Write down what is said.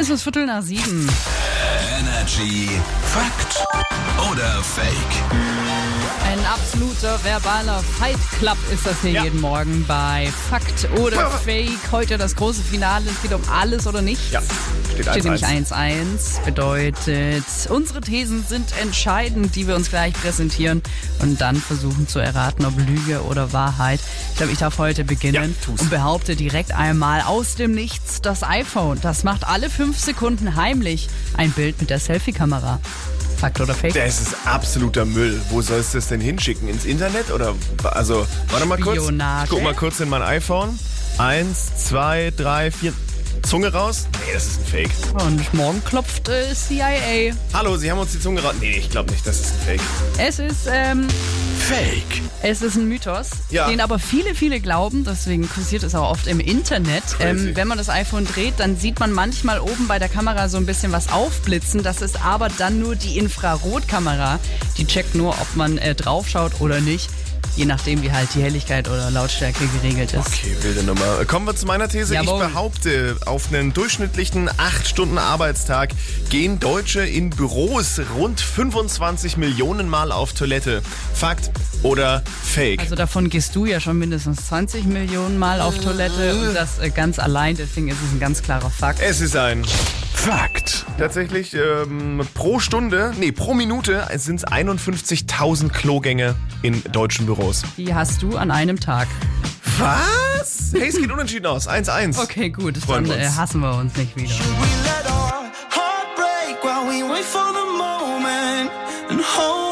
Es ist Viertel nach sieben. Energy Fakt oder Fake? Ein absoluter verbaler Fight Club ist das hier Ja. jeden Morgen bei Fakt oder Fake. Heute das große Finale. Es geht um alles oder nichts. Ja, steht Steht nämlich 1-1. 1-1. Bedeutet, unsere Thesen sind entscheidend, die wir uns gleich präsentieren und dann versuchen zu erraten, ob Lüge oder Wahrheit. Ich glaube, ich darf heute beginnen Ja, und behaupte direkt einmal aus dem Nichts das iPhone. Das macht alle fünf Sekunden heimlich ein Bild mit der Selfie-Kamera. Fakt oder Fake? Das ist absoluter Müll. Wo sollst du es denn hinschicken? Ins Internet? Oder also, warte mal kurz. Spionage? Ich guck mal kurz in mein iPhone. Eins, zwei, drei, vier. Zunge raus? Nee, das ist ein Fake. Und morgen klopft äh, CIA. Hallo, Sie haben uns die Zunge raus. Nee, ich glaube nicht, das ist ein Fake. Es ist, ähm, Fake. es ist ein Mythos, Ja. den aber viele, viele glauben. Deswegen kursiert es auch oft im Internet. Crazy. Ähm, wenn man das iPhone dreht, dann sieht man manchmal oben bei der Kamera so ein bisschen was aufblitzen. Das ist aber dann nur die Infrarotkamera. Die checkt nur, ob man äh, draufschaut oder nicht. Je nachdem, wie halt die Helligkeit oder Lautstärke geregelt ist. Okay, wilde Nummer. Kommen wir zu meiner These. Jawohl. Ich behaupte, auf einen durchschnittlichen 8-Stunden-Arbeitstag gehen Deutsche in Büros rund 25 Millionen Mal auf Toilette. Fakt oder Fake? Also davon gehst du ja schon mindestens 20 Millionen Mal auf Toilette und das äh, ganz allein. Deswegen ist es ein ganz klarer Fakt. es ist ein Fakt. Tatsächlich ähm, pro Stunde, nee, pro Minute sind es 51.000 Klogänge in deutschen Büros. Die hast du an einem Tag. Was? Hey, es geht unentschieden aus. 1-1. Okay, gut. Freuen Dann wir äh, hassen wir uns nicht wieder. We let our while we wait for the moment and hold